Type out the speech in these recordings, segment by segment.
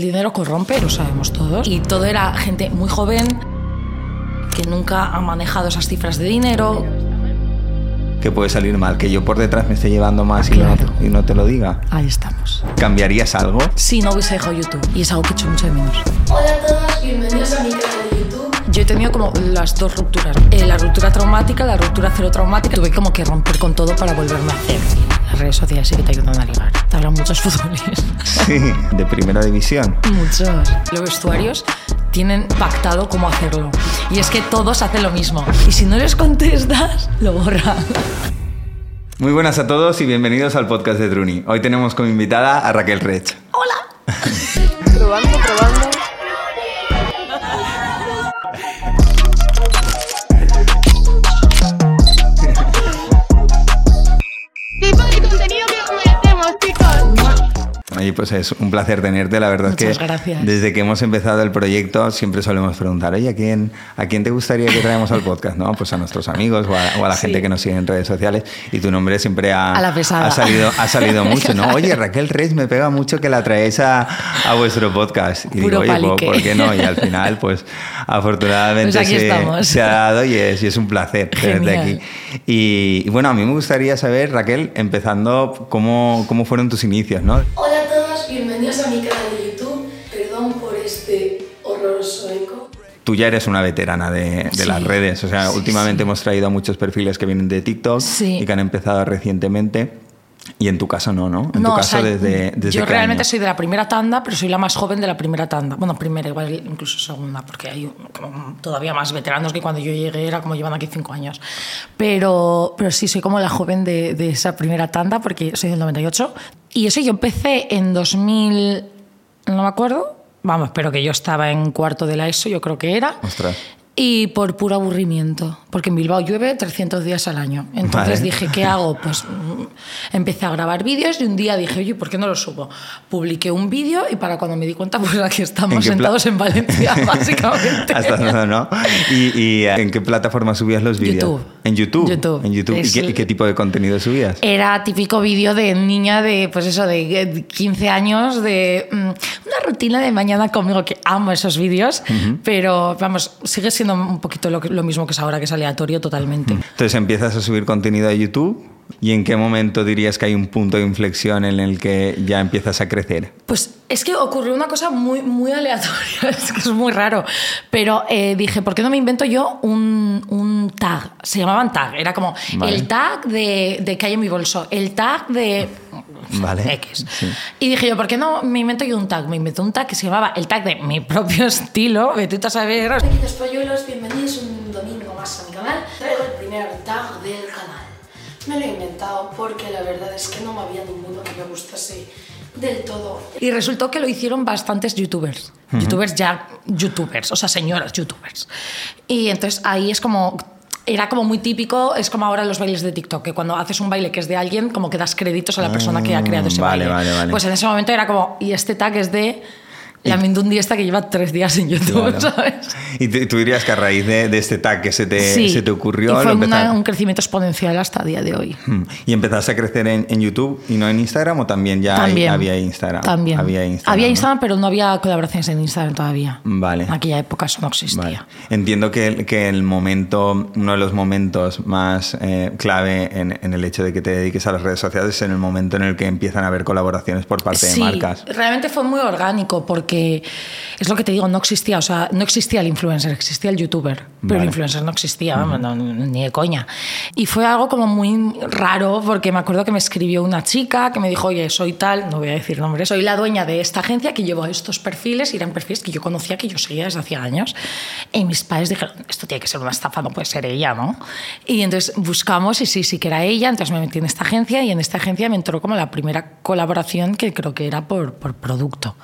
El dinero corrompe, lo sabemos todos. Y todo era gente muy joven que nunca ha manejado esas cifras de dinero. Que puede salir mal, que yo por detrás me esté llevando más y, Claro. no, y no te lo diga. Ahí estamos. ¿Cambiarías algo? Si no hubiese dejado YouTube. Y es algo que he hecho mucho de menos. Hola a todos, bienvenidos a mi canal de YouTube. Yo he tenido como las dos rupturas. Eh, la ruptura traumática, la ruptura cero traumática. Tuve como que romper con todo para volverme a hacer. Las redes sociales sí que te ayudan a ligar. Te hablan muchos futbolistas. Sí, de primera división. Muchos. Los vestuarios tienen pactado cómo hacerlo. Y es que todos hacen lo mismo. Y si no les contestas, lo borran. Muy buenas a todos y bienvenidos al podcast de Truni. Hoy tenemos como invitada a Raquel Rech. ¡Hola! Oye, pues es un placer tenerte. La verdad Muchas es que gracias. desde que hemos empezado el proyecto siempre solemos preguntar, oye, ¿a quién, ¿a quién te gustaría que traemos al podcast? ¿No? Pues a nuestros amigos o a, o a la Sí. gente que nos sigue en redes sociales. Y tu nombre siempre ha, A la pesada. ha salido, ha salido mucho, ¿no? Oye, Raquel Rech, me pega mucho que la traéis a, a vuestro podcast. Y Puro digo, oye, ¿por, palique. por qué no? Y al final, pues afortunadamente Pues se, ha dado y es, y es un placer tenerte aquí. Y, y bueno, a mí me gustaría saber, Raquel, empezando, cómo, cómo fueron tus inicios, ¿no? Hola bienvenidos a mi canal de YouTube. Perdón por este horroroso eco. Tú ya eres una veterana de, de Sí. las redes. O sea, Sí, últimamente sí. hemos traído muchos perfiles que vienen de TikTok y que han empezado recientemente. Y en tu caso no, ¿no? En no, tu o caso sea, desde, desde yo realmente año? soy de la primera tanda, pero soy la más joven de la primera tanda. Bueno, primera, igual incluso segunda, porque hay como todavía más veteranos que cuando yo llegué era como llevan aquí cinco años. Pero, pero sí, soy como la joven de, de esa primera tanda, porque soy del 98. Y eso yo empecé en 2000, no me acuerdo. Vamos, pero que yo estaba en cuarto de la ESO, yo creo que era. Ostras. Y por puro aburrimiento, porque en Bilbao llueve 300 días al año. Entonces Vale. dije, ¿qué hago? Pues mm, empecé a grabar vídeos y un día dije, oye, ¿por qué no lo subo? Publiqué un vídeo y para cuando me di cuenta, pues aquí ¿En estamos pla- sentados en Valencia, básicamente. Hasta no, ¿no? ¿Y, y en qué plataforma subías los vídeos? YouTube. ¿En YouTube? YouTube. ¿En YouTube? ¿Y qué, y qué tipo de contenido subías? Era típico vídeo de niña de, pues eso, de 15 años, de mm, una rutina de mañana conmigo, que amo esos vídeos, pero vamos, sigue siendo un poquito lo, mismo que es ahora, que es aleatorio totalmente. Entonces empiezas a subir contenido a YouTube. ¿Y en qué momento dirías que hay un punto de inflexión en el que ya empiezas a crecer? Pues es que ocurrió una cosa muy, muy aleatoria, es que es muy raro. Pero eh, dije, ¿por qué no me invento yo un, un tag? Se llamaban tag, era como Vale. el tag de, de que hay en mi bolso, el tag de Vale, X. sí. Y dije yo, ¿por qué no me invento yo un tag? Me inventé un tag que se llamaba el tag de mi propio estilo, vete tú a saber. Pequeños polluelos, bienvenidos un domingo más a mi canal. Traigo el primer tag del canal. Me lo he inventado porque la verdad es que no me había ninguno que me gustase del todo. Y resultó que lo hicieron bastantes youtubers. Youtubers ya, youtubers, o sea, señoras youtubers. Y entonces ahí es como... Era como muy típico, es como ahora los bailes de TikTok, que cuando haces un baile que es de alguien, como que das créditos a la persona que ha creado ese Ah, vale, baile. vale, vale. Pues en ese momento era como, y este tag es de la Mindundi esta que lleva tres días en YouTube, Claro. ¿sabes? Y tú dirías que a raíz de, de este tag que se te, Sí. se te ocurrió, Y fue una- un crecimiento exponencial hasta el día de hoy. Hmm. ¿Y empezaste a crecer en, en YouTube y no en Instagram o también ya hay- había Instagram? También. Había Instagram. Había ¿no? Instagram, pero no había colaboraciones en Instagram todavía. Vale. En aquella época eso no existía. Vale. Entiendo que, el- que el momento, uno de los momentos más eh, clave en, en el hecho de que te dediques a las redes sociales es en el momento en el que empiezan a haber colaboraciones por parte Sí, de marcas. realmente fue muy orgánico porque es lo que te digo, no existía, o sea, no existía el influencer, existía el youtuber, pero Vale. el influencer no existía, vamos, no, ni de coña. Y fue algo como muy raro porque me acuerdo que me escribió una chica que me dijo, oye, soy tal, no voy a decir nombres, soy la dueña de esta agencia que llevo estos perfiles y eran perfiles que yo conocía, que yo seguía desde hacía años. Y mis padres dijeron, esto tiene que ser una estafa, no puede ser ella, ¿no? Y entonces buscamos y sí, sí que era ella, entonces me metí en esta agencia y en esta agencia me entró como la primera colaboración que creo que era por, por producto.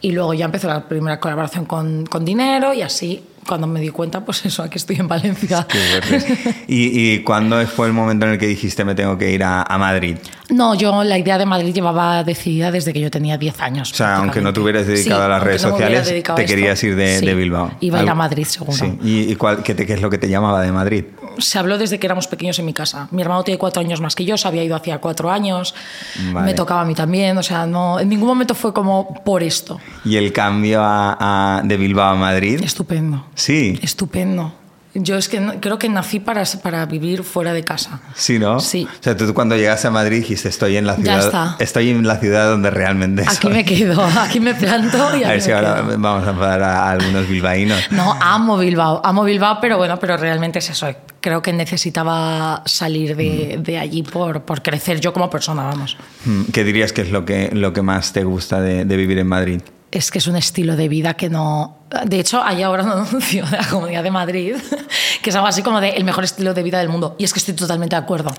Y luego ya empezó la primera colaboración con, con dinero y así, cuando me di cuenta, pues eso, aquí estoy en Valencia. ¿Y, ¿Y cuándo fue el momento en el que dijiste me tengo que ir a, a Madrid? No, yo la idea de Madrid llevaba decidida desde que yo tenía 10 años. O sea, aunque no te hubieras dedicado Sí, a las redes no sociales, te esto. querías ir de, Sí, de Bilbao. Iba a ir a Madrid, seguro. Sí. ¿Y, y cuál, qué, te- qué es lo que te llamaba de Madrid? Se habló desde que éramos pequeños en mi casa. Mi hermano tiene cuatro años más que yo, se había ido hacía cuatro años, Vale. me tocaba a mí también, o sea, no, en ningún momento fue como por esto. ¿Y el cambio a- a- de Bilbao a Madrid? Estupendo. Sí, Estupendo. Yo es que no- creo que nací para, para vivir fuera de casa. sí, ¿no? Sí. O sea, tú cuando llegaste a Madrid dijiste, estoy en la Ya ciudad, está. estoy en la ciudad donde realmente Aquí soy". me quedo, aquí me planto y A ver si ahora quedo. vamos a enfadar a, algunos bilbaínos. No, amo Bilbao, amo Bilbao, pero bueno, pero realmente es eso. Creo que necesitaba salir de, de allí por, por crecer yo como persona, vamos. Mm, ¿Qué dirías que es lo que, lo que más te gusta de, de vivir en Madrid? Es que es un estilo de vida que no... De hecho, hay ahora un anuncio de la Comunidad de Madrid que es algo así como de el mejor estilo de vida del mundo. Y es que estoy totalmente de acuerdo.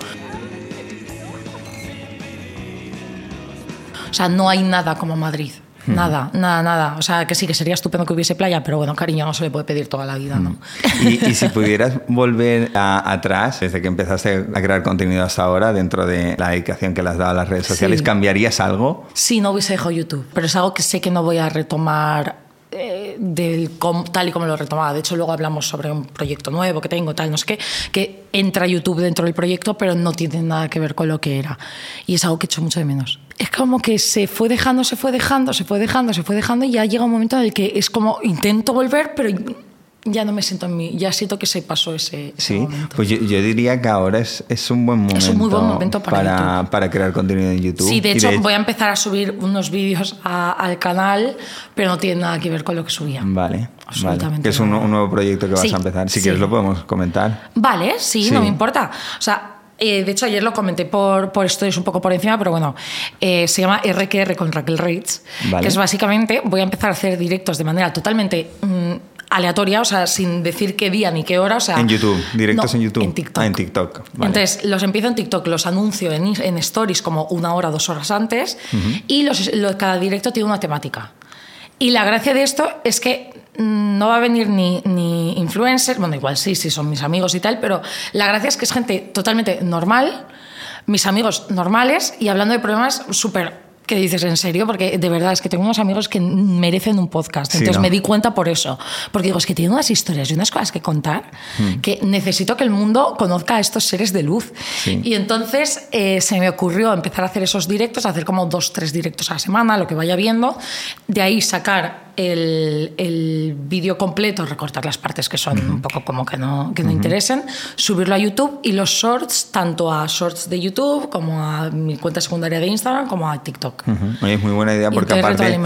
O sea, no hay nada como Madrid. Nada, nada, nada. O sea, que sí, que sería estupendo que hubiese playa, pero bueno, cariño, no se le puede pedir toda la vida, ¿no? Y, y si pudieras volver a- atrás, desde que empezaste a crear contenido hasta ahora, dentro de la dedicación que le has dado a las redes sociales, Sí. ¿cambiarías algo? Sí, no hubiese dejado YouTube, pero es algo que sé que no voy a retomar eh, del tal y como lo retomaba. De hecho, luego hablamos sobre un proyecto nuevo que tengo, tal, no sé qué, que entra YouTube dentro del proyecto, pero no tiene nada que ver con lo que era. Y es algo que echo mucho de menos. Es como que se fue dejando, se fue dejando, se fue dejando, se fue dejando, y ya llega un momento en el que es como intento volver, pero ya no me siento en mí, ya siento que se pasó ese, ese Sí, momento. pues yo, yo diría que ahora es, es un buen momento, Es un muy buen momento para para, para crear contenido en YouTube. Sí, de hecho, voy a empezar a subir unos vídeos a- al canal, pero no tiene nada que ver con lo que subía. Vale, vale. Absolutamente Que es un, nuevo proyecto que vas a empezar. Si sí. quieres lo podemos comentar. Vale, sí, Sí. no me importa. O sea, eh, de hecho ayer lo comenté por, por stories un poco por encima, pero bueno, eh, se llama RQR con Raquel Reitz, Vale. que es básicamente, voy a empezar a hacer directos de manera totalmente mm, aleatoria, o sea, sin decir qué día ni qué hora. O sea, En YouTube, directos No, en YouTube. En TikTok. Ah, en TikTok, vale. Entonces, los empiezo en TikTok, los anuncio en, en stories como una hora, dos horas antes, y los, lo- cada directo tiene una temática. Y la gracia de esto es que mm, no va a venir ni, ni influencers, bueno, igual sí, sí, son mis amigos y tal, pero la gracia es que es gente totalmente normal, mis amigos normales y hablando de problemas súper que dices en serio, porque de verdad es que tengo unos amigos que merecen un podcast. Sí, Entonces ¿no? me di cuenta por eso. Porque digo, es que tienen unas historias y unas cosas que contar Hmm. que necesito que el mundo conozca a estos seres de luz. Sí. Y entonces eh, se me ocurrió empezar a hacer esos directos, hacer como dos, tres directos a la semana, lo que vaya viendo. De ahí sacar el, el vídeo completo, recortar las partes que son un poco como que no, que no interesen, subirlo a YouTube y los shorts, tanto a shorts de YouTube como a mi cuenta secundaria de Instagram como a TikTok. Oye, es muy buena idea porque aparte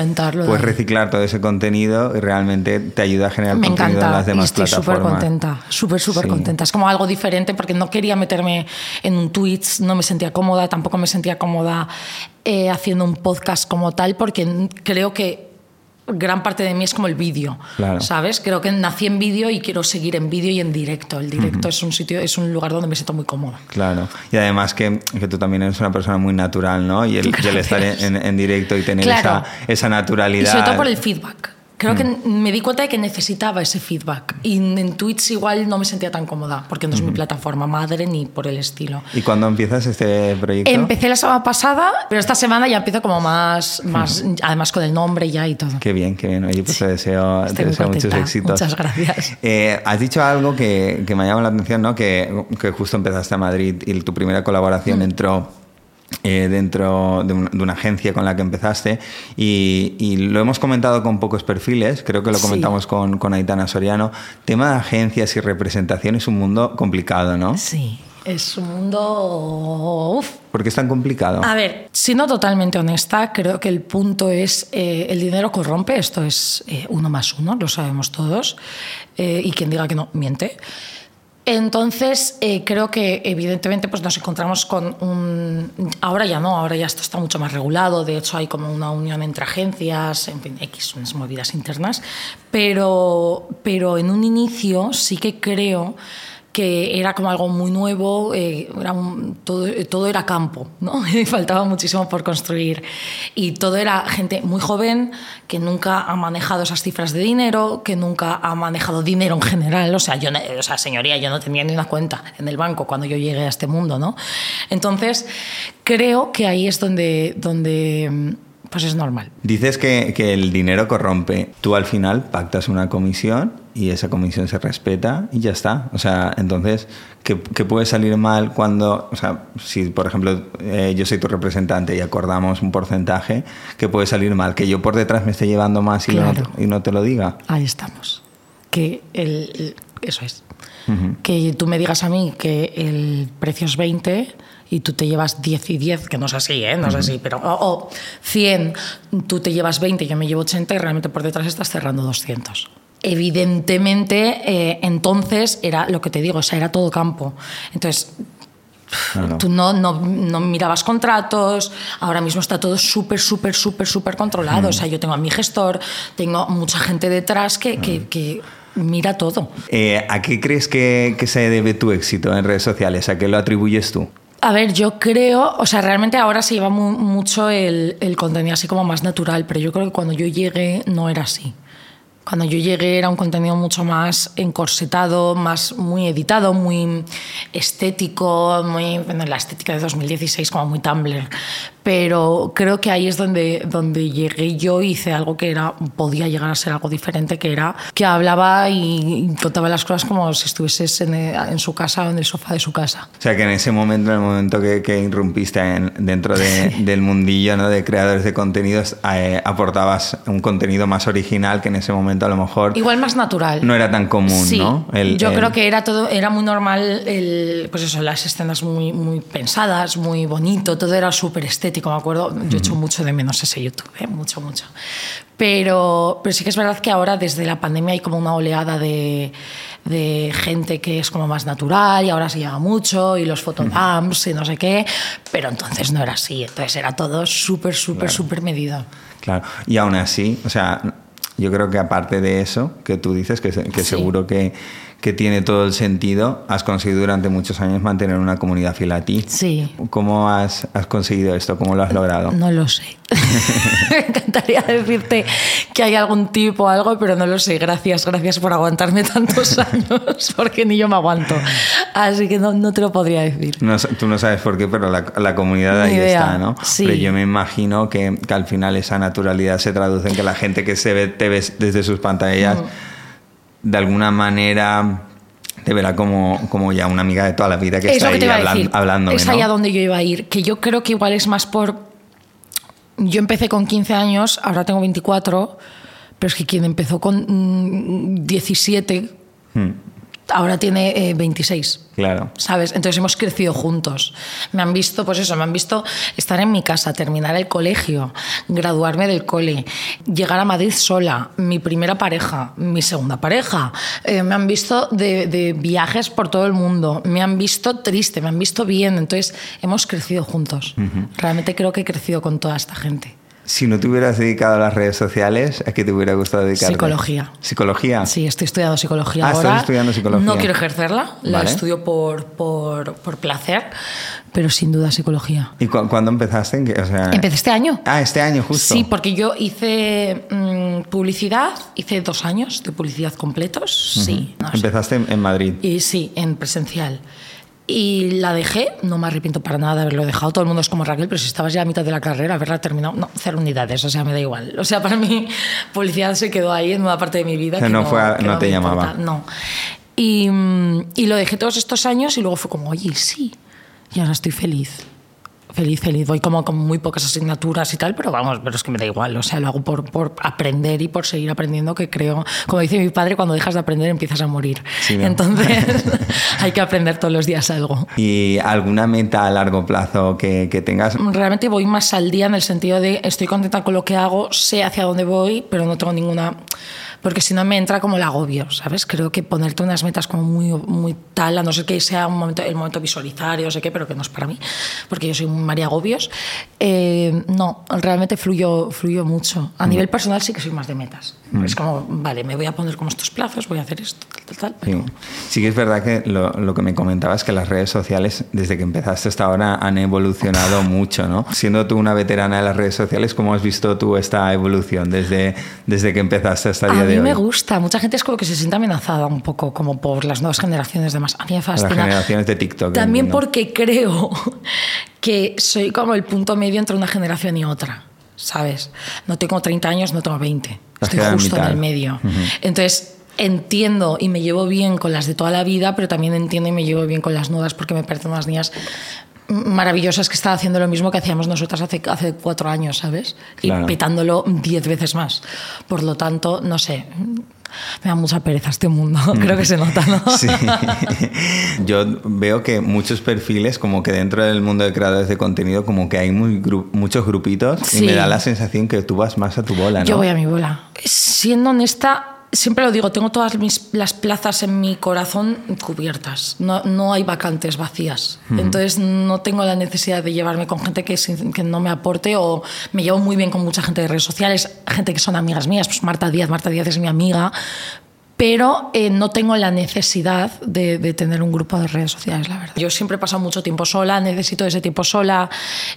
puedes reciclar todo ese contenido y realmente te ayuda a generar Me contenido en encanta las y demás estoy súper contenta, súper, súper Sí. contenta. Es como algo diferente porque no quería meterme en un Twitch, no me sentía cómoda, tampoco me sentía cómoda eh, haciendo un podcast como tal porque creo que gran parte de mí es como el vídeo, Claro. ¿sabes? Creo que nací en vídeo y quiero seguir en vídeo y en directo. El directo es un sitio, es un lugar donde me siento muy cómoda. Claro. Y además que, que tú también eres una persona muy natural, ¿no? Y el, y el estar en, en directo y tener Claro. esa, esa naturalidad. Y sobre todo por el feedback. Creo que Mm. me di cuenta de que necesitaba ese feedback. Y en Twitch igual no me sentía tan cómoda, porque no es mi plataforma madre ni por el estilo. ¿Y cuándo empiezas este proyecto? Empecé la semana pasada, pero esta semana ya empiezo como más, más además con el nombre ya y todo. Qué bien, qué bien. Oye, pues te deseo, te muchos éxitos. Muchas gracias. Eh, has dicho algo que, que me ha llamado la atención, ¿no? Que, que justo empezaste a Madrid y tu primera colaboración Mm. entró eh, dentro de, un- de una agencia con la que empezaste y, y lo hemos comentado con pocos perfiles, creo que lo Sí. comentamos con, con Aitana Soriano. Tema de agencias y representación es un mundo complicado, ¿no? Sí, es un mundo... uf. ¿Por qué es tan complicado? A ver, siendo totalmente honesta, creo que el punto es eh, el dinero corrompe, esto es eh, uno más uno, lo sabemos todos, eh, y quien diga que no, miente. Entonces, eh, creo que evidentemente pues nos encontramos con un... Ahora ya no, ahora ya esto está mucho más regulado, de hecho hay como una unión entre agencias, en fin, X, unas movidas internas, pero, pero en un inicio sí que creo que era como algo muy nuevo, eh, era un- todo, todo era campo, ¿no? Faltaba muchísimo por construir. Y todo era gente muy joven que nunca ha manejado esas cifras de dinero, que nunca ha manejado dinero en general. O sea, yo, o sea, señoría, yo no tenía ni una cuenta en el banco cuando yo llegué a este mundo, ¿no? Entonces, creo que ahí es donde, donde mm, pues es normal. Dices que, que el dinero corrompe. Tú al final pactas una comisión y esa comisión se respeta y ya está. O sea, entonces, ¿qué, qué puede salir mal cuando, o sea, si por ejemplo eh, yo soy tu representante y acordamos un porcentaje, ¿qué puede salir mal? Que yo por detrás me esté llevando más y, Claro. no, y no te lo diga. Ahí estamos. Que el, el- eso es. Que tú me digas a mí que el precio es 20 y tú te llevas 10 y 10, que no es así, ¿eh? No es así, pero... O, o 100, tú te llevas 20 y yo me llevo 80 y realmente por detrás estás cerrando 200. Evidentemente, eh, entonces era lo que te digo, o sea, era todo campo. Entonces, Claro. Tú no, no, no mirabas contratos, ahora mismo está todo súper, súper, súper, súper controlado. O sea, yo tengo a mi gestor, tengo mucha gente detrás que, que, que mira todo. Eh, ¿A qué crees que, que se debe tu éxito en redes sociales? ¿A qué lo atribuyes tú? A ver, yo creo, o sea, realmente ahora se lleva mu- mucho el, el contenido así como más natural, pero yo creo que cuando yo llegué no era así. Cuando yo llegué era un contenido mucho más encorsetado, más muy editado, muy estético, muy bueno, la estética de 2016 como muy Tumblr. Pero creo que ahí es donde, donde llegué yo hice algo que era podía llegar a ser algo diferente, que era que hablaba y, y contaba las cosas como si estuvieses en, en su casa o en el sofá de su casa. O sea, que en ese momento, en el momento que, que irrumpiste en- dentro de- del mundillo ¿no? de creadores de contenidos, eh, aportabas un contenido más original que en ese momento a lo mejor Igual más natural. no era tan común, Sí, ¿no? El- yo el- creo que era todo, era muy normal, el, pues eso, las escenas muy, muy pensadas, muy bonito, todo era súper estético, me acuerdo. Yo echo mucho de menos ese YouTube, ¿eh? mucho, mucho. Pero, pero sí que es verdad que ahora desde la pandemia hay como una oleada de, de gente que es como más natural y ahora se lleva mucho y los fotodumps y no sé qué, pero entonces no era así, entonces era todo súper, súper, súper medido. Claro, y aún así, o sea, yo creo que aparte de eso, que tú dices, que, que Sí. seguro que, que tiene todo el sentido, has conseguido durante muchos años mantener una comunidad fiel a ti. Sí. ¿Cómo has, has conseguido esto? ¿Cómo lo has logrado? No lo sé. Me encantaría decirte que hay algún tipo o algo, pero no lo sé. Gracias, gracias por aguantarme tantos años, porque ni yo me aguanto. Así que no, no te lo podría decir. No tú no sabes por qué, pero la, la comunidad Ni ahí idea. está, ¿no? Sí. Pero yo me imagino que, que al final esa naturalidad se traduce en que la gente que se ve, te ve desde sus pantallas, Mm. De alguna manera te verá como, como ya una amiga de toda la vida que es está que ahí te iba a hablan- decir. hablándome, es ¿no? allá donde yo iba a ir. Que yo creo que igual es más por. Yo empecé con 15 años, ahora tengo 24, pero es que quien empezó con mm, 17, Hmm, ahora tiene eh, 26. claro. ¿Sabes? Entonces hemos crecido juntos. Me han visto, pues eso, me han visto estar en mi casa, terminar el colegio, graduarme del cole, llegar a Madrid sola, mi primera pareja, mi segunda pareja. Eh, me han visto de, de viajes por todo el mundo, me han visto triste, me han visto bien. Entonces hemos crecido juntos. Realmente creo que he crecido con toda esta gente. Si no te hubieras dedicado a las redes sociales, ¿a qué te hubiera gustado dedicarte? Psicología. ¿Psicología? Sí, estoy estudiando psicología Ah, estás ahora. estudiando psicología. No quiero ejercerla, la Vale. estudio por, por, por placer, pero sin duda psicología. ¿Y cu- cuándo empezaste? ¿En qué- o sea- Empecé este año. Ah, este año justo. Sí, porque yo hice mm, publicidad, hice dos años de publicidad completos, sí. no. Empezaste en, en Madrid. Y sí, en presencial. Y la dejé, no me arrepiento para nada de haberlo dejado. Todo el mundo es como Raquel, pero si estabas ya a mitad de la carrera, haberla terminado, no, cero unidades, o sea, me da igual. O sea, para mí, publicidad se quedó ahí en una parte de mi vida. O sea, que no fue a- que no te llamaba. importa, No. Y, mm, y lo dejé todos estos años y luego fue como, oye, sí. Y ahora estoy feliz. Feliz, feliz. Voy como con muy pocas asignaturas y tal, pero vamos, pero es que me da igual. O sea, lo hago por, por aprender y por seguir aprendiendo, que creo, como dice mi padre, cuando dejas de aprender empiezas a morir. Sí. Entonces, hay que aprender todos los días algo. ¿Y alguna meta a largo plazo que, que tengas? Realmente voy más al día en el sentido de estoy contenta con lo que hago, sé hacia dónde voy, pero no tengo ninguna... Porque si no me entra como el agobio, ¿sabes? Creo que ponerte unas metas como muy, muy tal, a no ser que sea un momento, el momento visualizar y no sé qué, pero que no es para mí, porque yo soy un María Agobios. eh, no, realmente fluyo, fluyo mucho. A nivel personal sí que soy más de metas. Es como, vale, me voy a poner como estos plazos, voy a hacer esto, tal, tal, pero- Sí. Sí que es verdad que lo, lo que me comentabas es que las redes sociales, desde que empezaste hasta ahora, han evolucionado mucho, ¿no? Siendo tú una veterana de las redes sociales, ¿cómo has visto tú esta evolución desde, desde que empezaste hasta el día mí de hoy? me gusta. Mucha gente es como que se siente amenazada un poco, como por las nuevas generaciones demás. A mí me Las fascina. generaciones de TikTok. También porque creo que soy como el punto medio entre una generación y otra. ¿sabes? No tengo 30 años, no tengo 20. Has Estoy justo en el medio. Entonces, entiendo y me llevo bien con las de toda la vida, pero también entiendo y me llevo bien con las nuevas porque me parecen unas niñas maravillosas que están haciendo lo mismo que hacíamos nosotras hace, hace cuatro años, ¿sabes? Claro. Y petándolo diez veces más. Por lo tanto, no sé, me da mucha pereza este mundo, creo que se nota, ¿no? Sí. Yo veo que muchos perfiles, como que dentro del mundo de creadores de contenido, como que hay muy gru- muchos grupitos Sí. y me da la sensación que tú vas más a tu bola, ¿no? Yo voy a mi bola. Siendo honesta, siempre lo digo, tengo todas mis, las plazas en mi corazón cubiertas. No, no hay vacantes vacías. Entonces no tengo la necesidad de llevarme con gente que, que no me aporte o me llevo muy bien con mucha gente de redes sociales, gente que son amigas mías. Pues Marta Díaz, Marta Díaz es mi amiga. Pero eh, no tengo la necesidad de, de tener un grupo de redes sociales, la verdad. Yo siempre he pasado mucho tiempo sola, necesito ese tiempo sola.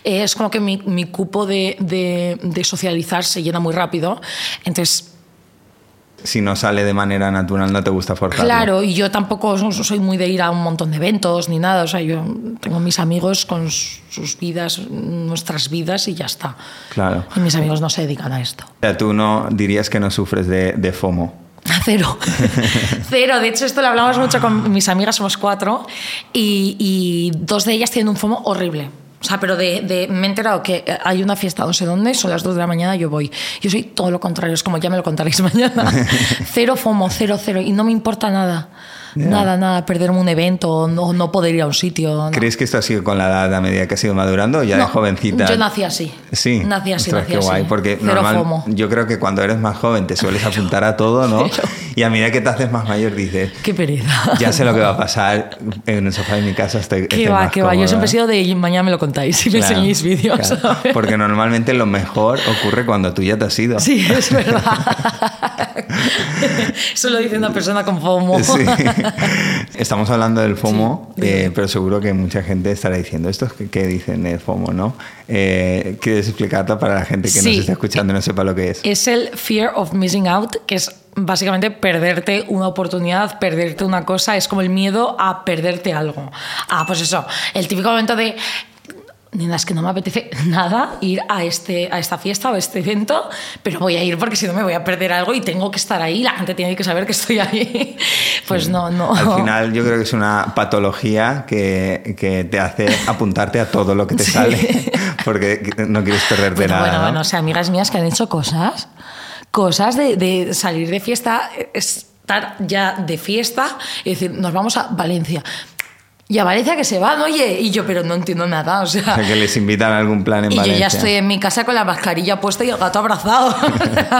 Eh, es como que mi, mi cupo de, de- de socializar se llena muy rápido. Entonces, Si no sale de manera natural, no te gusta forzarlo. claro, y yo tampoco so- soy muy de ir a un montón de eventos ni nada. O sea, yo tengo mis amigos con sus vidas, nuestras vidas y ya está. Claro. Y mis amigos no se dedican a esto. O sea, tú no dirías que no sufres de, de FOMO. Cero. Cero. De hecho, esto lo hablamos mucho con mis amigas, somos cuatro, y, y dos de ellas tienen un FOMO horrible. O sea, pero de, de- me he enterado que hay una fiesta no sé dónde, son las dos de la mañana, yo voy. Yo soy todo lo contrario, es como ya me lo contaréis mañana. cero FOMO, cero, cero. Y no me importa nada. Nada, nada, perderme un evento, o no, no poder ir a un sitio. no. ¿Crees que esto ha sido con la edad a medida que has ido madurando ya de No, jovencita? Yo nací así. Sí. Nací así, Ostras, nací qué así. guay, porque Cero normal, FOMO. yo creo que cuando eres más joven te sueles apuntar a todo, ¿no? Cero. Y a medida que te haces más mayor dices, Qué pereza. ya sé lo que va a pasar en el sofá de mi casa. Estoy, Qué va, qué va. Yo siempre he sido de mañana me lo contáis y me Claro, enseñéis vídeos. claro. Porque normalmente lo mejor ocurre cuando tú ya te has ido. Sí, es verdad. Eso lo dice una persona con FOMO. Sí. Estamos hablando del FOMO, Sí, eh, pero seguro que mucha gente estará diciendo, ¿estos qué, qué dicen del FOMO, no? Eh, ¿Quieres explicarlo para la gente que Sí. nos está escuchando y no sepa lo que es? Es el fear of missing out, que es básicamente perderte una oportunidad, perderte una cosa. Es como el miedo a perderte algo. Ah, pues eso, el típico momento de. Nena, es que no me apetece nada ir a, este, a esta fiesta o a este evento, pero voy a ir porque si no me voy a perder algo y tengo que estar ahí. La gente tiene que saber que estoy ahí. Pues no, no. Al final yo creo que es una patología que, que te hace apuntarte a todo lo que te Sí. sale porque no quieres perderte Bueno, nada. bueno, ¿no? bueno, o sea, amigas mías que han hecho cosas, cosas de, de salir de fiesta, estar ya de fiesta y decir, nos vamos a Valencia. Y a Valencia que se van, oye, y yo, pero no entiendo nada, o sea. O sea, que les invitan a algún plan en y yo Valencia. ya estoy en mi casa con la mascarilla puesta y el gato abrazado.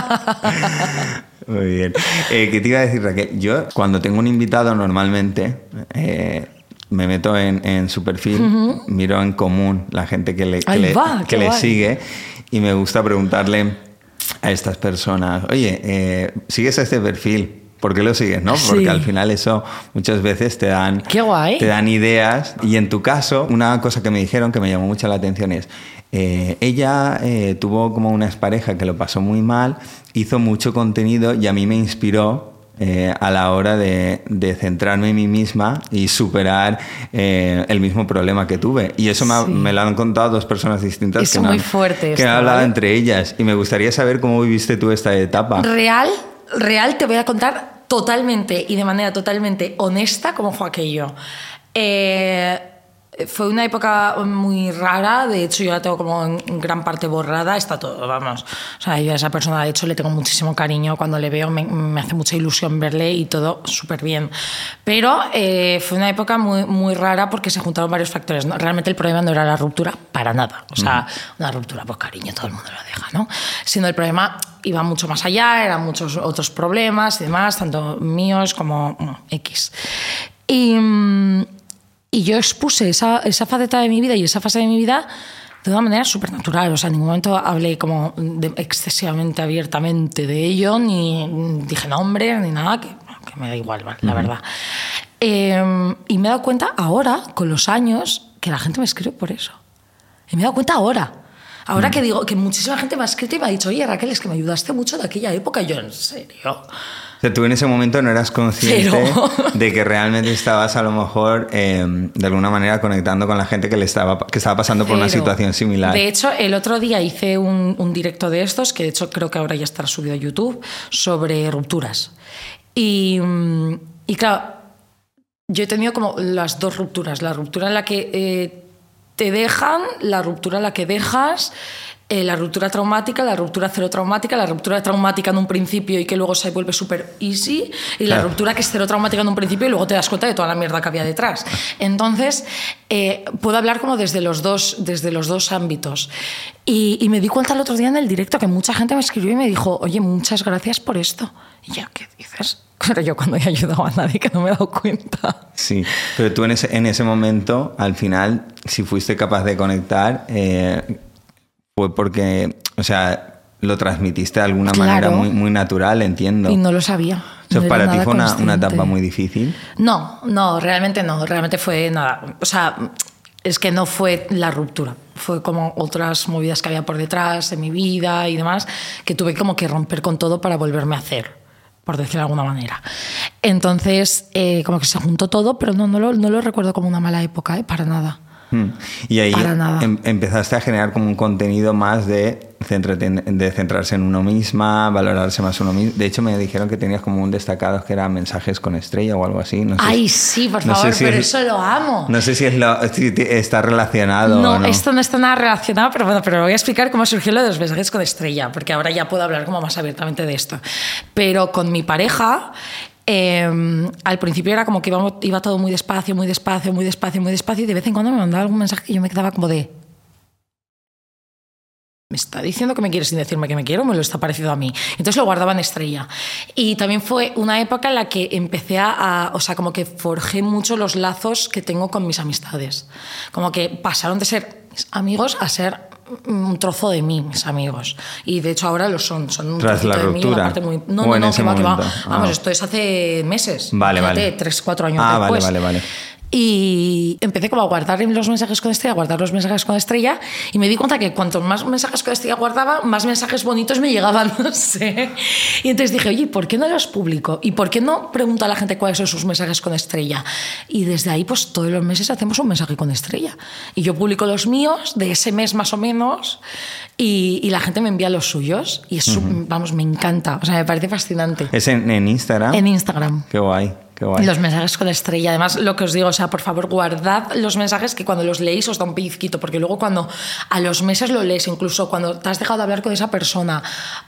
Muy bien. Eh, ¿Qué te iba a decir, Raquel? Yo, cuando tengo un invitado, normalmente eh, me meto en, en su perfil, miro en común la gente que le, que le- va, que qué le guay. sigue y me gusta preguntarle a estas personas, oye, eh, ¿sigues a este perfil? ¿Por qué lo sigues? ¿no? Porque Sí. al final eso muchas veces te dan, Qué guay. te dan ideas. Y en tu caso, una cosa que me dijeron que me llamó mucho la atención es, eh, ella eh, tuvo como una expareja que lo pasó muy mal, hizo mucho contenido y a mí me inspiró eh, a la hora de, de centrarme en mí misma y superar eh, el mismo problema que tuve. Y eso me, ha- Sí. me lo han contado dos personas distintas Es que muy han- fuerte que esto, han hablado ¿vale? entre ellas. Y me gustaría saber cómo viviste tú esta etapa. Real, real, te voy a contar totalmente y de manera totalmente honesta cómo fue aquello. Eh, fue una época muy rara, de hecho yo la tengo como en gran parte borrada, está todo, vamos. O sea, yo a esa persona de hecho le tengo muchísimo cariño, cuando le veo me, me hace mucha ilusión verle y todo súper bien. Pero eh, fue una época muy, muy rara porque se juntaron varios factores. ¿no? Realmente el problema no era la ruptura para nada, o sea, una ruptura por cariño, todo el mundo lo deja, ¿no? Sino el problema iba mucho más allá, eran muchos otros problemas y demás, tanto míos como bueno, X. Y, mm, y yo expuse esa, esa faceta de mi vida y esa fase de mi vida de una manera súper natural. O sea, en ningún momento hablé como de- excesivamente abiertamente de ello, ni dije nombres, ni nada, que, que me da igual, la verdad. Eh, y me he dado cuenta ahora, con los años, que la gente me escribe por eso. Y me he dado cuenta ahora. Ahora que digo que muchísima gente me ha escrito y me ha dicho, oye Raquel, es que me ayudaste mucho de aquella época. Y yo, ¿en serio? O sea, tú en ese momento no eras consciente de que realmente estabas a lo mejor eh, de alguna manera conectando con la gente que le estaba, que estaba pasando por una situación similar. De hecho, el otro día hice un, un directo de estos, que de hecho creo que ahora ya estará subido a YouTube, sobre rupturas. Y, mm, y claro, yo he tenido como las dos rupturas. La ruptura en la que eh, te dejan, la ruptura en la que dejas, eh, la ruptura traumática, la ruptura cero traumática, la ruptura traumática en un principio y que luego se vuelve súper easy, y la ruptura que es cero traumática en un principio y luego te das cuenta de toda la mierda que había detrás. Entonces, eh, puedo hablar como desde los dos, desde los dos ámbitos. Y, y me di cuenta el otro día en el directo que mucha gente me escribió y me dijo, oye, muchas gracias por esto. Y yo, ¿qué dices? Pero yo cuando he ayudado a nadie que no me he dado cuenta. Sí, pero tú en ese, en ese momento, al final, si fuiste capaz de conectar, eh, fue porque, o sea, lo transmitiste de alguna Claro. manera muy, muy natural, entiendo. Y no lo sabía. o sea, no para ti fue una, una etapa muy difícil. No, no, realmente no, realmente fue nada. O sea, es que no fue la ruptura, fue como otras movidas que había por detrás de mi vida y demás, que tuve como que romper con todo para volverme a hacer, por decirlo de alguna manera. Entonces, eh, como que se juntó todo, pero no, no, lo, no lo recuerdo como una mala época, ¿eh? para nada. Mm. Y ahí em- empezaste a generar como un contenido más de, de centrarse en uno misma, valorarse más uno mismo. De hecho, me dijeron que tenías como un destacado que era mensajes con estrella o algo así. No sé Ay, sí, por no favor, si pero es- eso lo amo. No sé si, es lo- si está relacionado No, o no. esto no está nada relacionado, pero bueno, pero voy a explicar cómo surgió lo de los mensajes con estrella, porque ahora ya puedo hablar como más abiertamente de esto. Pero con mi pareja, eh, al principio era como que iba, todo muy despacio, muy despacio, muy despacio, muy despacio, y de vez en cuando me mandaba algún mensaje que yo me quedaba como de... Me está diciendo que me quiere sin decirme que me quiero, me lo está parecido a mí. Entonces lo guardaba en estrella. Y también fue una época en la que empecé a, o sea, como que forjé mucho los lazos que tengo con mis amistades. Como que pasaron de ser amigos a ser un trozo de mí, mis amigos. Y de hecho ahora lo son, son un Tras la de mí, una parte muy... No, ¿O no, no, que va, que va. momento? Vamos, Ah. esto es hace meses. Vale, Fíjate, vale. Tres, cuatro años Ah, vale, después. vale, vale. Y empecé como a guardar los mensajes con estrella, a guardar los mensajes con estrella, y me di cuenta que cuanto más mensajes con estrella guardaba, más mensajes bonitos me llegaban, no sé. Y entonces dije, oye, ¿por qué no los publico? ¿Y por qué no pregunto a la gente cuáles son sus mensajes con estrella? Y desde ahí, pues todos los meses hacemos un mensaje con estrella. Y yo publico los míos de ese mes más o menos, y, y la gente me envía los suyos, y eso, vamos, me encanta, o sea, me parece fascinante. ¿Es en, en Instagram? En Instagram. Qué guay. Los mensajes con estrella. Además, lo que os digo, o sea, por favor, guardad los mensajes que cuando los leéis os da un pellizquito, porque luego cuando a los meses lo lees, incluso cuando te has dejado de hablar con esa persona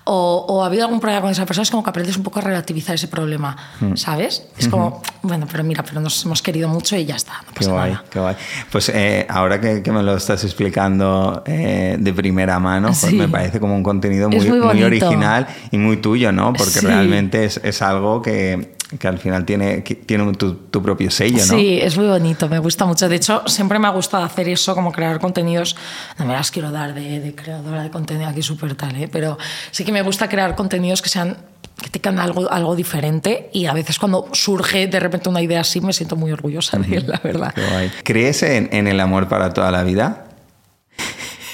o, o ha habido algún problema con esa persona, es como que aprendes un poco a relativizar ese problema, Hmm. ¿sabes? Es como, bueno, pero mira, pero nos hemos querido mucho y ya está, no Qué pasa guay, nada. qué guay. Pues eh, ahora que, que me lo estás explicando eh, de primera mano, pues Sí. me parece como un contenido muy, muy muy original y muy tuyo, ¿no? Porque Sí. realmente es, es algo que, que al final tiene, tiene tu, tu propio sello, ¿no? Sí, es muy bonito, me gusta mucho. De hecho, siempre me ha gustado hacer eso, como crear contenidos. No me las quiero dar de, de creadora de contenido aquí súper tal, ¿eh? pero sí que me gusta crear contenidos que sean que tengan algo, algo diferente y a veces cuando surge de repente una idea así me siento muy orgullosa de él, la verdad. Qué guay. ¿Crees en, en el amor para toda la vida?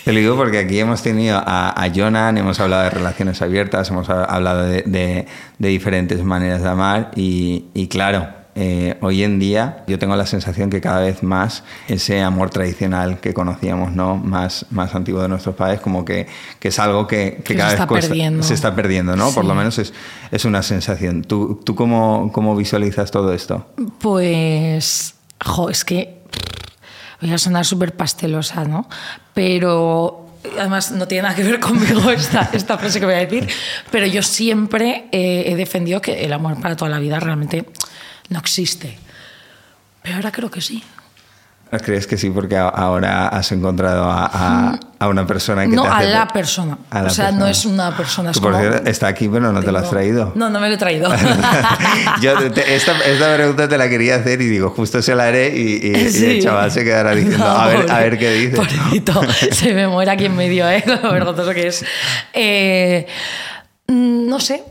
Te lo digo porque aquí hemos tenido a, a Jonan, hemos hablado de relaciones abiertas, hemos ha- hablado de, de- de diferentes maneras de amar y, y claro, eh, hoy en día yo tengo la sensación que cada vez más ese amor tradicional que conocíamos, ¿no? Más, más antiguo de nuestros padres, como que, que es algo que, que Que se cada vez está cuesta- perdiendo. se está perdiendo, ¿no? Por lo menos es, es una sensación. ¿Tú, tú cómo, cómo visualizas todo esto? Pues, jo, es que voy a sonar súper pastelosa, ¿no? Pero además no tiene nada que ver conmigo esta, esta frase que voy a decir, pero yo siempre eh, he defendido que el amor para toda la vida realmente no existe. Pero ahora creo que sí. ¿Crees que sí? Porque ahora has encontrado a, a- a una persona que No, te a la persona. a la o sea, no es una persona. Es como- está aquí, pero no te lo has traído. No, no me lo he traído. Yo te- esta, esta pregunta te la quería hacer y digo, justo se la haré y, y- y Sí. el chaval se quedará diciendo, No, a, ver, a ver qué dice. pobrecito, se me muere aquí en medio, ¿eh? Lo vergonzoso que es. Eh, mm, no sé.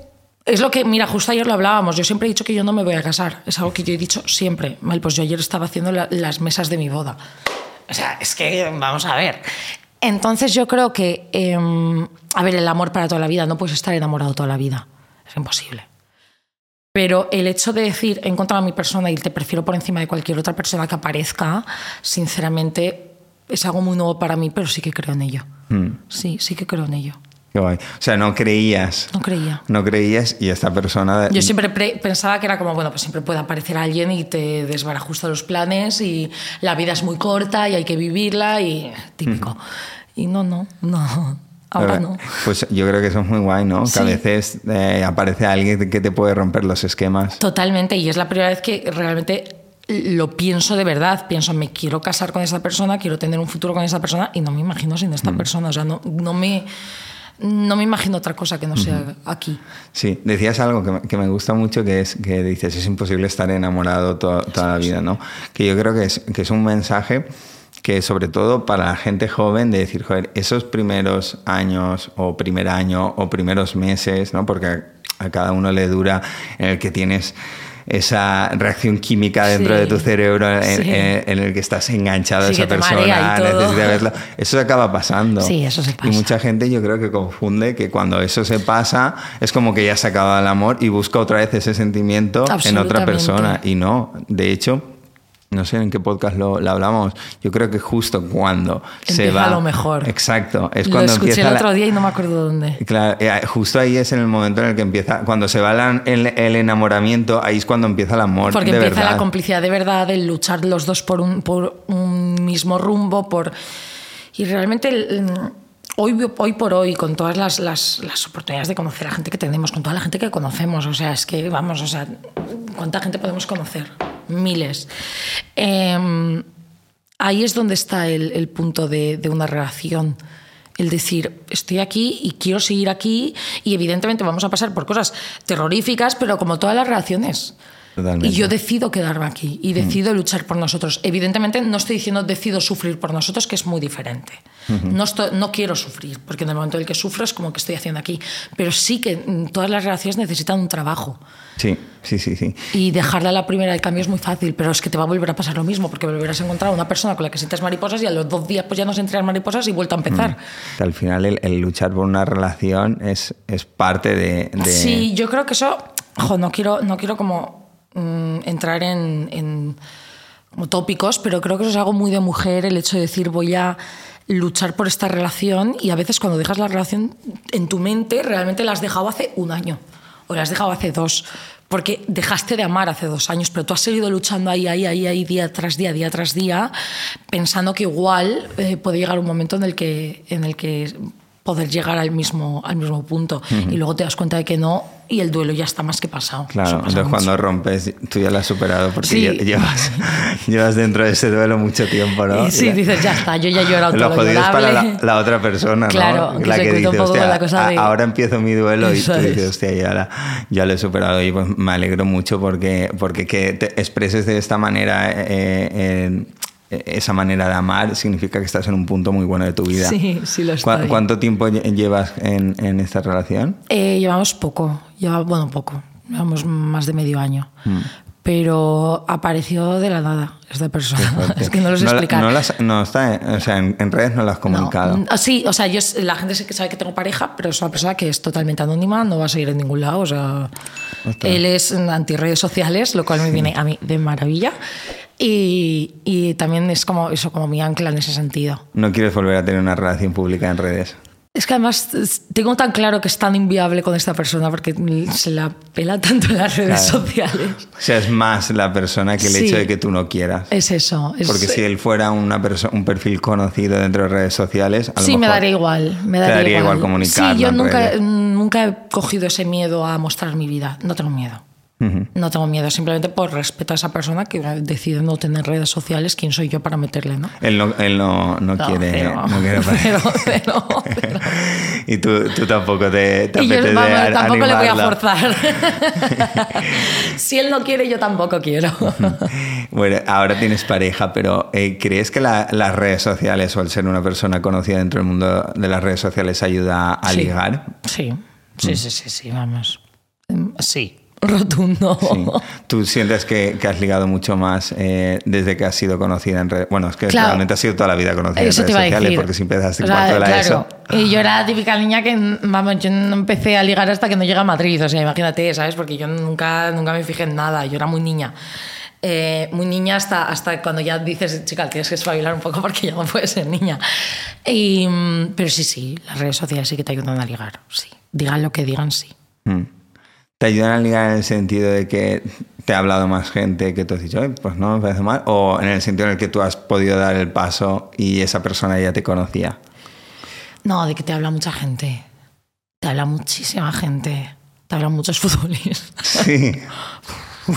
Es lo que, mira, justo ayer lo hablábamos. Yo siempre he dicho que yo no me voy a casar. Es algo que yo he dicho siempre. Mal, pues yo ayer estaba haciendo la- las mesas de mi boda. O sea, es que vamos a ver. Entonces yo creo que, eh, a ver, el amor para toda la vida, no puedes estar enamorado toda la vida. Es imposible. Pero el hecho de decir he encontrado a mi persona y te prefiero por encima de cualquier otra persona que aparezca, sinceramente es algo muy nuevo para mí, pero sí que creo en ello. Mm. Sí, sí que creo en ello. O sea, no creías. No creía. No creías y esta persona. Yo siempre pre- pensaba que era como, bueno, pues siempre puede aparecer alguien y te desbarajusta los planes y la vida es muy corta y hay que vivirla y típico. Y no, no, no. Ahora no. Pues yo creo que eso es muy guay, ¿no? Que Sí. a veces eh, aparece alguien que te puede romper los esquemas. Totalmente, y es la primera vez que realmente lo pienso de verdad. Pienso, me quiero casar con esa persona, quiero tener un futuro con esa persona y no me imagino sin esta persona. O sea, no, no, me, no me imagino otra cosa que no sea aquí. Sí, decías algo que me, que me gusta mucho, que es que dices, es imposible estar enamorado to- toda la vida, ¿no? Que yo creo que es, que es un mensaje que sobre todo para la gente joven de decir, joder, esos primeros años o primer año o primeros meses, ¿no? Porque a, a cada uno le dura en el que tienes esa reacción química dentro Sí. de tu cerebro en, Sí. en- en el que estás enganchado a esa persona, necesitas verla. Eso se acaba pasando. Sí, eso se Y mucha gente yo creo que confunde que cuando eso se pasa es como que ya se acaba el amor y busca otra vez ese sentimiento en otra persona. Y no, de hecho, no sé en qué podcast lo, lo hablamos, yo creo que justo cuando se Empieza va... lo mejor. Exacto, es lo cuando escuché empieza el otro día y no me acuerdo dónde. Claro, eh, justo ahí es en el momento en el que empieza, cuando se va la- el, el enamoramiento, ahí es cuando empieza el amor. Porque de empieza verdad. la complicidad de verdad, el luchar los dos por un, por un mismo rumbo, por y realmente el- hoy, hoy por hoy, con todas las, las, las oportunidades de conocer a gente que tenemos, con toda la gente que conocemos, o sea, es que vamos, o sea, ¿cuánta gente podemos conocer? Miles. Em, ahí es donde está el, el punto de, de una relación. El decir, estoy aquí y quiero seguir aquí y evidentemente vamos a pasar por cosas terroríficas, pero como todas las relaciones. Totalmente. Y yo decido quedarme aquí y decido luchar por nosotros. Evidentemente no estoy diciendo decido sufrir por nosotros, que es muy diferente. no, estoy- no quiero sufrir, porque en el momento en el que sufro es como que estoy haciendo aquí. Pero sí que mm, todas las relaciones necesitan un trabajo. Sí, sí, sí, sí. Y dejarla a la primera del cambio es muy fácil, pero es que te va a volver a pasar lo mismo, porque volverás a encontrar a una persona con la que sientes mariposas y a los dos días pues ya no sentirás mariposas y vuelta a empezar. Que al final el, el luchar por una relación es, es parte de... de- Sí, yo creo que eso, jo, no quiero, no quiero como mm, entrar en, en como tópicos, pero creo que eso es algo muy de mujer, el hecho de decir voy a luchar por esta relación y a veces cuando dejas la relación en tu mente realmente la has dejado hace un año o la has dejado hace dos. Porque dejaste de amar hace dos años, pero tú has seguido luchando ahí, ahí, ahí, ahí, día tras día, día tras día, pensando que igual eh, puede llegar un momento en el que, en el que poder llegar al mismo, al mismo punto. Y luego te das cuenta de que no, y el duelo ya está más que pasado. Claro, pasa entonces mucho. cuando rompes, tú ya lo has superado porque Sí. llevas, llevas dentro de ese duelo mucho tiempo, ¿no? Y sí, dices, ya está, yo ya he llorado Lo todo lo jodido es para la, otra persona, ¿no? Claro, que la que dice, poco hostia, la cosa a- de- ahora empiezo mi duelo y tú es. dices, hostia, ya, la- ya lo he superado y pues me alegro mucho porque, porque que te expreses de esta manera eh, eh, esa manera de amar significa que estás en un punto muy bueno de tu vida. Sí, sí lo ¿Cu- estoy. ¿Cuánto tiempo lle- llevas en, en esta relación? Eh, llevamos poco, lleva, bueno, poco, llevamos más de medio año. Pero apareció de la nada esta persona. es que no lo sé la- explicar. No, las- no está, o sea, en, en redes no lo has comunicado. No. Sí, o sea, yo, la gente sí que sabe que tengo pareja, pero es una persona que es totalmente anónima, no va a seguir en ningún lado. O sea, Ostras. él es anti redes sociales, lo cual me viene a mí de maravilla. Y, y también es como eso, como mi ancla en ese sentido. No quieres volver a tener una relación pública en redes. Es que además tengo tan claro que es tan inviable con esta persona porque se la pela tanto en las redes Claro. sociales. O sea, es más la persona que el Sí. hecho de que tú no quieras. Es eso. es- Porque si él fuera una un perfil conocido dentro de redes sociales, a lo sí, me mejor daría igual. Me te daría, daría igual comunicarlo Sí, yo nunca, nunca he cogido ese miedo a mostrar mi vida. No tengo miedo. No tengo miedo, simplemente por respeto a esa persona que decide no tener redes sociales, ¿quién soy yo para meterle, no? Él no, él no, no No, quiere. cero. no quiere Cero, cero, cero. y tú, tú tampoco te, te Y yo vamos, tampoco le voy a forzar. si él no quiere, yo tampoco quiero. Bueno, ahora tienes pareja, pero eh, ¿crees que la- las redes sociales o el ser una persona conocida dentro del mundo de las redes sociales ayuda a Sí. ligar? Sí, sí, sí, sí, sí, vamos. Mm, Sí. Rotundo. Sí. ¿Tú sientes que, que has ligado mucho más eh, desde que has sido conocida en redes? Bueno, es que Claro. realmente has sido toda la vida conocida Eso en redes sociales decir. porque si empezaste O en sea, cuarto de la claro. ESO. Y yo era la típica niña que, vamos, yo no empecé a ligar hasta que no llegué a Madrid. O sea, imagínate, ¿sabes? Porque yo nunca, nunca me fijé en nada. Yo era muy niña. Eh, muy niña hasta, hasta cuando ya dices, chica, tienes que espabilar un poco porque ya no puedes ser niña. Y, mm, pero sí, sí, las redes sociales sí que te ayudan a ligar. Sí. Digan lo que digan, sí. Mm. ¿Te ayudan a ligar en el sentido de que te ha hablado más gente que tú has dicho, "Oye, pues no me parece mal? ¿O en el sentido en el que tú has podido dar el paso y esa persona ya te conocía? No, de que te habla mucha gente. Te habla muchísima gente. Te hablan muchos futbolistas. Sí.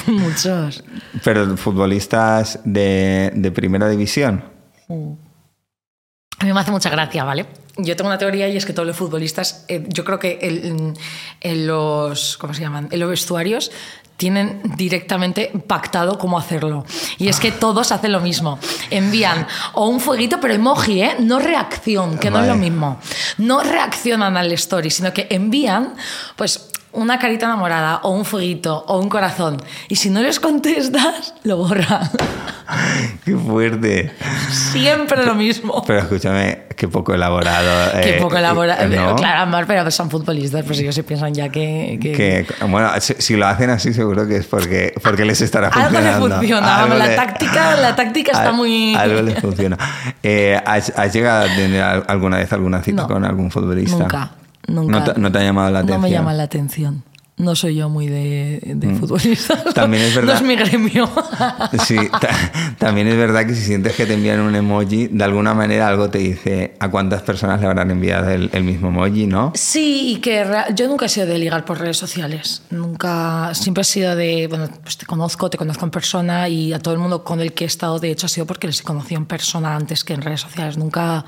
muchos. Pero futbolistas de, de primera división. A mí me hace mucha gracia, ¿vale? Yo tengo una teoría y es que todos los futbolistas, eh, yo creo que el- en los, ¿cómo se llaman? En los vestuarios tienen directamente pactado cómo hacerlo. Y es que todos hacen lo mismo. Envían o un fueguito, pero emoji, ¿eh? No reacción, que no es lo mismo. No reaccionan al story, sino que envían, pues, una carita enamorada o un fueguito o un corazón. Y si no les contestas, lo borran. ¡Qué fuerte! Siempre lo mismo. Pero escúchame, qué poco elaborado. Qué eh, poco elaborado. ¿no? Claro, amor, pero son futbolistas, pues ellos se piensan ya que. que- Que, bueno, si, si lo hacen así seguro que es porque, porque les estará Algo les funcionando. funciona, Algo la le- táctica- la táctica está muy- Algo les funciona. Eh, ¿has, has llegado a tener al- alguna vez alguna cita No. con algún futbolista? Nunca, nunca. ¿No te, no te ha llamado la atención? No me llama la atención. No soy yo muy de, de. Mm. También es verdad. No es mi gremio. Sí, ta- también es verdad que si sientes que te envían un emoji, de alguna manera algo te dice a cuántas personas le habrán enviado el, el mismo emoji, ¿no? Sí, y que yo nunca he sido de ligar por redes sociales. Nunca, siempre he sido de, bueno, pues te conozco, te conozco en persona y a todo el mundo con el que he estado, de hecho, ha sido porque les he conocido en persona antes que en redes sociales. Nunca,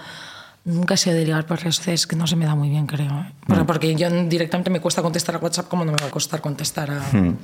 nunca he sido de ligar por redes sociales, que no se me da muy bien, creo. ¿eh? Mm. Porque, porque yo directamente me cuesta contestar a WhatsApp como no me va a costar contestar a, Hmm, a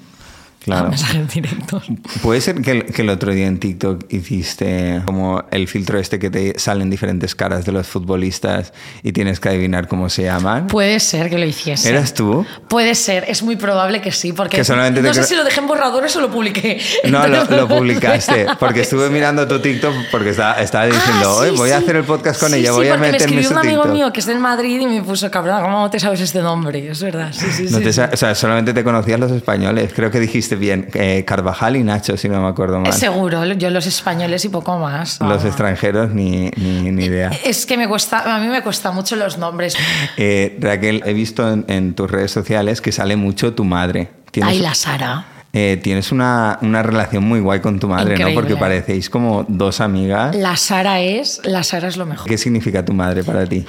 Claro. mensajes directos. Puede ser que el, que el otro día en TikTok hiciste como el filtro este que te salen diferentes caras de los futbolistas y tienes que adivinar cómo se llaman. Puede ser que lo hiciese. ¿Eras tú? Puede ser, es muy probable que sí, porque Que solamente te no sé si lo dejé en borradores o lo publiqué. No, lo, publicaste, porque estuve mirando tu TikTok porque estaba, estaba diciendo, Ah, "Oye, sí, voy a hacer el podcast con Sí, ella, voy a porque me meterme escribió un amigo TikTok". mío que es del Madrid y me puso, cabrón, ¿cómo te sabes este nombre? Es verdad, sí, sí, No sí. te o sea, solamente te conocías los españoles. Creo que dijiste bien eh, Carvajal y Nacho, si no me acuerdo mal. Seguro, yo los españoles y poco más. Los Ah. extranjeros ni, ni, ni idea. Es que me cuesta, a mí me cuesta mucho los nombres. Eh, Raquel, he visto en, en tus redes sociales que sale mucho tu madre. Ay, la Sara. eh, tienes una, una relación muy guay con tu madre, ¿no? Porque parecéis como dos amigas. La Sara es, la Sara es lo mejor. ¿Qué significa tu madre para ti?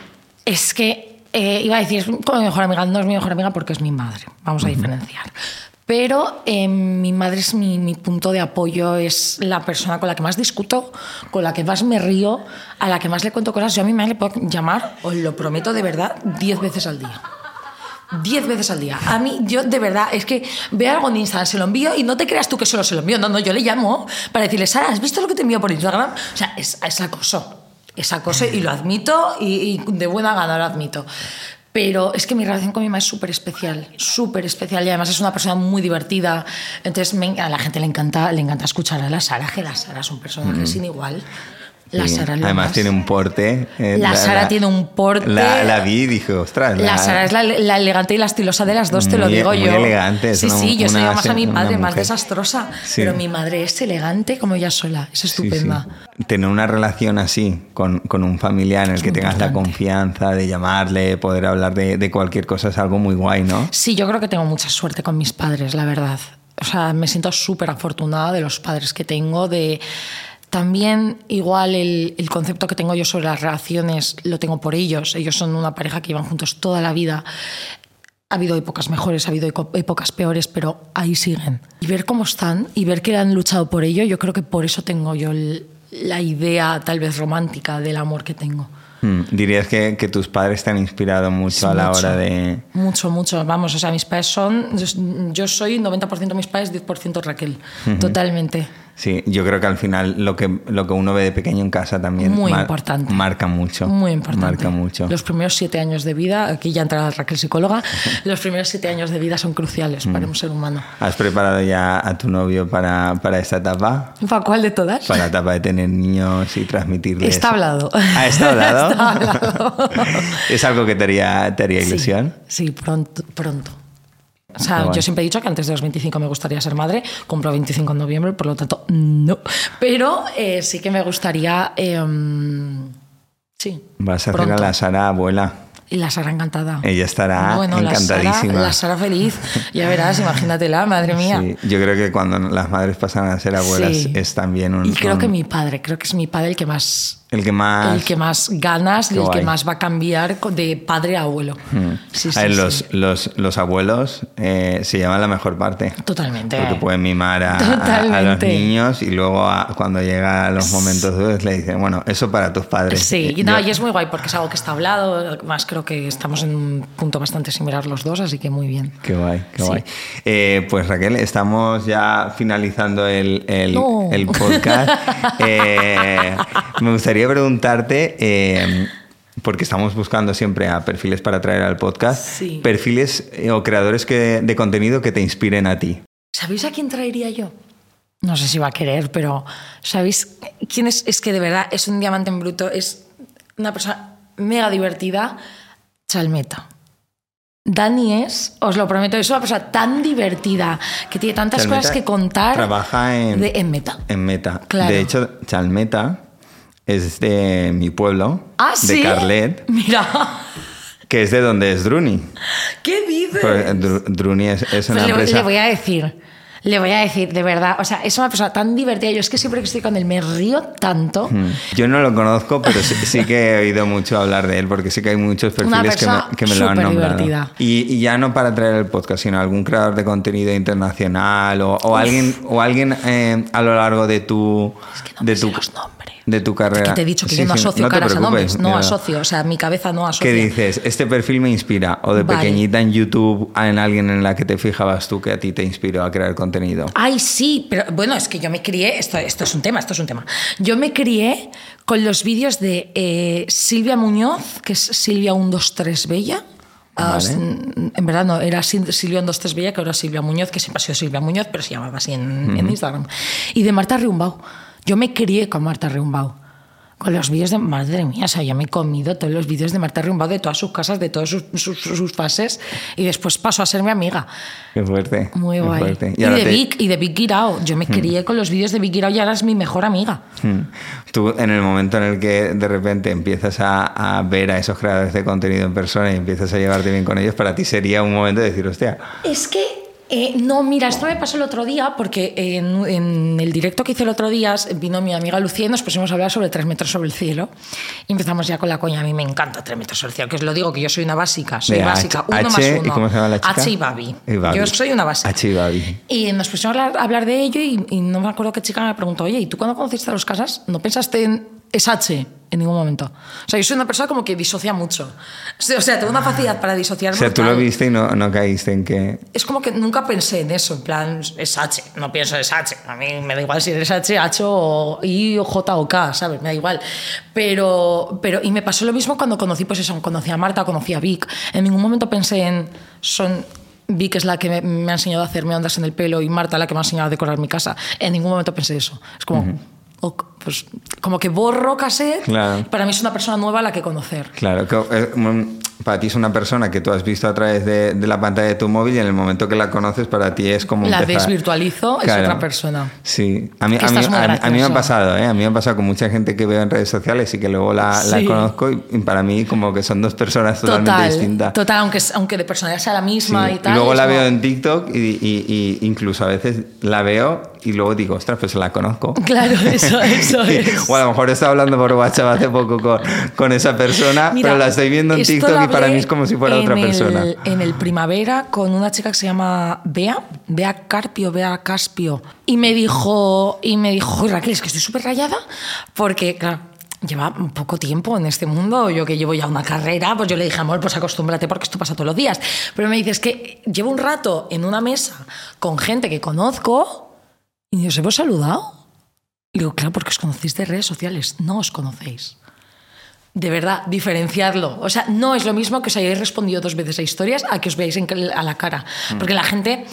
Es que eh, iba a decir, es como mi mejor amiga, no es mi mejor amiga porque es mi madre, vamos a diferenciar. Pero eh, mi madre es mi, mi punto de apoyo, es la persona con la que más discuto, con la que más me río, a la que más le cuento cosas. Yo a mi madre le puedo llamar, os lo prometo de verdad, 10 veces al día. 10 veces al día. A mí, yo de verdad, es que veo algo en Instagram, se lo envío y no te creas tú que solo se lo envío. No, no, yo le llamo para decirle, Sara, ¿has visto lo que te envío por Instagram? O sea, es, es acoso. Es acoso y lo admito y, y de buena gana lo admito. Pero es que mi relación con mi mamá es súper especial, súper especial y además es una persona muy divertida. Entonces me- a la gente le encanta, le encanta escuchar a la Sara, que la Sara es un personaje sin igual. La. Sara Además más. tiene un porte. eh, La Sara tiene un porte. La, la vi y dije, ostras. La Sara es la, elegante y la estilosa de las dos, te lo digo muy yo. elegante, es Sí, una- sí, yo soy más a mi madre, más desastrosa. Sí. Pero mi madre es elegante como ella sola. Es estupenda. sí. Tener una relación así con, con un familiar en el que tengas la confianza de llamarle, poder hablar de, de cualquier cosa es algo muy guay, ¿no? Sí, yo creo que tengo mucha suerte con mis padres, la verdad. O sea, me siento súper afortunada de los padres que tengo, de... También igual el, el concepto que tengo yo sobre las relaciones lo tengo por ellos. Ellos son una pareja que llevan juntos toda la vida. Ha habido épocas mejores, ha habido épocas peores, pero ahí siguen. Y ver cómo están y ver que han luchado por ello, yo creo que por eso tengo yo el- la idea tal vez romántica del amor que tengo. Mm, Dirías que, que tus padres te han inspirado mucho a la Mucho. hora de... Mucho, mucho. Vamos, o sea, mis padres son. Yo, yo soy 90% mis padres, 10% Raquel. Totalmente. Sí, yo creo que al final lo que, lo que uno ve de pequeño en casa también Muy mar- importante. marca mucho. Muy importante. Marca mucho. Los primeros siete años de vida, aquí ya entrará Raquel psicóloga, los primeros siete años de vida son cruciales Mm. para un ser humano. ¿Has preparado ya a tu novio para, para esta etapa? ¿Para cuál de todas? Para la etapa de tener niños y transmitirles. Está hablado. ¿Ah, está hablado? Está hablado. ¿Es algo que te haría, te haría Sí, ilusión? Sí, pronto. pronto. O sea, yo siempre he dicho que antes de los 25 me gustaría ser madre, cumplo 25 en noviembre, por lo tanto, no. Pero eh, sí que me gustaría. eh, sí. Vas a hacer pronto. a la Sara abuela. Y la Sara encantada. Ella estará Bueno, la Sara- encantadísima. La Sara, feliz. Ya verás, imagínatela, madre mía. Sí, yo creo que cuando las madres pasan a ser abuelas Sí. es también un. Y creo un- que mi padre, creo que es mi padre el que más. El que más. El que más ganas y el que más va a cambiar de padre a abuelo. Sí, sí, A ver, sí. los, los, los abuelos eh, se llevan la mejor parte. Totalmente. Porque pueden mimar a, a- a los niños y luego a- cuando llega a los momentos duros le dicen, bueno, eso para tus padres. Sí, Eh, no, yo- y es muy guay porque es algo que está hablado. Además, creo que estamos en un punto bastante similar los dos, así que muy bien. Qué guay, qué guay. Eh, pues Raquel, estamos ya finalizando el, el- No. el podcast. Eh, me gustaría preguntarte, eh, porque estamos buscando siempre a perfiles para traer al podcast, Sí. perfiles eh, o creadores que, de contenido que te inspiren a ti. ¿Sabéis a quién traería yo? No sé si va a querer, pero ¿sabéis quién es? Es que de verdad es un diamante en bruto, es una persona mega divertida, Chalmeta. Dani es, os lo prometo, es una persona tan divertida, que tiene tantas Chalmeta cosas que contar. Trabaja en, de- en Meta. en Meta. Claro. De hecho, Chalmeta es de mi pueblo, Ah, de sí. Carlet, Mira, que es de donde es Druni. ¿qué dices? Dru- Druni es, es Pues una le, empresa... le voy a decir, le voy a decir, de verdad, o sea, es una persona tan divertida. Yo es que siempre que estoy con él me río tanto. Yo no lo conozco, pero sí, sí que he oído mucho hablar de él, porque sí que hay muchos perfiles que me, persona que me lo han nombrado. Y, y ya no para traer el podcast, sino algún creador de contenido internacional o, o alguien, o alguien eh, a lo largo de tu, que no de me tu, sé los nombres. De tu carrera. Que te he dicho que Sí, yo no asocio no caras a nombres, no asocio, o sea, mi cabeza no asocia. ¿Qué dices? Este perfil me inspira. O de Vale. pequeñita en YouTube, en alguien en la que te fijabas tú que a ti te inspiró a crear contenido. Ay, sí, pero bueno, es que yo me crié, esto, esto es un tema, esto es un tema. Yo me crié con los vídeos de eh, Silvia Muñoz, que es Silvia 123 Bella. Ah, Vale. s- en verdad no, era Sil- Silvia 123 Bella, que ahora es Silvia Muñoz, que siempre ha sido Silvia Muñoz, pero se llamaba así en, en Instagram. Y de Marta Riumbau. Yo me crié con Marta Riumbau. Con los vídeos de madre mía, o sea, yo me he comido todos los vídeos de Marta Riumbau de todas sus casas, de todas sus, sus- sus fases, y después pasó a ser mi amiga. Qué fuerte. Muy qué guay. fuerte. Y, de te- Vic, y de Vic. Yo me crié con los vídeos de Vic Guirao y ahora es mi mejor amiga. Mm. Tú, en el momento en el que de repente empiezas a, a ver a esos creadores de contenido en persona y empiezas a llevarte bien con ellos, para ti sería un momento de decir, hostia, Es que. Eh, no, mira, esto me pasó el otro día porque en, en el directo que hice el otro día vino mi amiga Lucía y nos pusimos a hablar sobre tres metros sobre el cielo. Y empezamos ya con la coña. A mí me encanta tres metros sobre el cielo, que os lo digo que yo soy una básica. Soy básica, H- uno más H, uno. ¿y cómo se llama la chica? H y Babi. Y Babi. Yo soy una básica. H y Babi. Y nos pusimos a hablar, a hablar de ello y, y no me acuerdo qué chica me preguntó, oye, ¿y tú cuando conociste a los casas no pensaste en es H en ningún momento? O sea, yo soy una persona como que disocia mucho. O sea, tengo una facilidad para disociar. O sea, tú lo viste y no, no caíste en que... Es como que nunca pensé en eso, en plan, es H, no pienso es H. A mí me da igual si eres H, H o I o J o K, ¿sabes? Me da igual. Pero, pero, y me pasó lo mismo cuando conocí, pues eso, conocí a Marta, conocí a Vic. En ningún momento pensé en, son, Vic es la que me, me ha enseñado a hacerme ondas en el pelo y Marta la que me ha enseñado a decorar mi casa. En ningún momento pensé eso. Es como, ok, pues, como que borro cassette. Claro. Para mí es una persona nueva a la que conocer. Claro, eh, mm, para ti es una persona que tú has visto a través de, de la pantalla de tu móvil y en el momento que la conoces para ti es como La empezar- desvirtualizo, es otra persona. Sí, a mí, a mí, a mí- a mí me ha pasado, ¿eh? A mí me ha pasado con mucha gente que veo en redes sociales y que luego la, conozco y para mí como que son dos personas totalmente Total, distintas. total, aunque, aunque de personalidad sea la misma Sí. y tal. luego la veo en TikTok y, y- y incluso a veces la veo y luego digo, ostras, pues la conozco. Claro, eso, eso es. O a lo mejor estaba hablando por WhatsApp hace poco con, con esa persona, Mira, pero la estoy viendo en TikTok y para mí es como si fuera otra el- persona. En el primavera con una chica que se llama Bea, Bea Carpio, Bea Caspio. Y me dijo, y me dijo, "Joder, Raquel, es que estoy súper rayada porque, claro, lleva poco tiempo en este mundo, yo que llevo ya una carrera, pues yo le dije, amor, pues acostúmbrate porque esto pasa todos los días. Pero me dice, es que llevo un rato en una mesa con gente que conozco y os hemos saludado. Digo, claro, porque os conocéis de redes sociales, no os conocéis. De verdad, diferenciarlo. O sea, no es lo mismo que os hayáis respondido dos veces a historias a que os veáis en- a la cara. Porque la gente,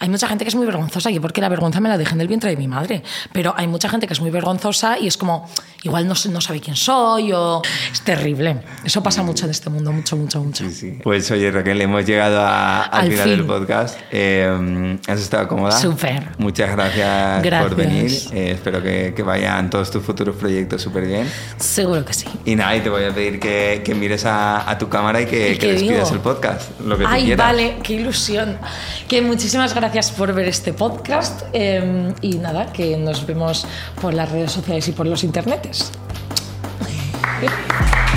hay mucha gente que es muy vergonzosa, yo porque la vergüenza me la dejé en el vientre de mi madre, pero hay mucha gente que es muy vergonzosa y es como, igual no, no sabe quién soy o... Es terrible. Eso pasa mucho en este mundo, mucho, mucho, mucho. Sí, sí. Pues oye, Raquel, hemos llegado a- al, Al final fin. del podcast. Eh, ¿Has estado cómoda? Súper. Muchas gracias, por Gracias. venir. Eh, espero que, que vayan todos tus futuros proyectos súper bien. Seguro que sí. Y nada, y te voy a pedir que, que mires a, a tu cámara y que, ¿Y que despidas el podcast. Lo que tú Ay, quieras. vale, qué ilusión. Que muchísimas gracias por ver este podcast eh, y nada, que nos vemos por las redes sociales y por los internetes.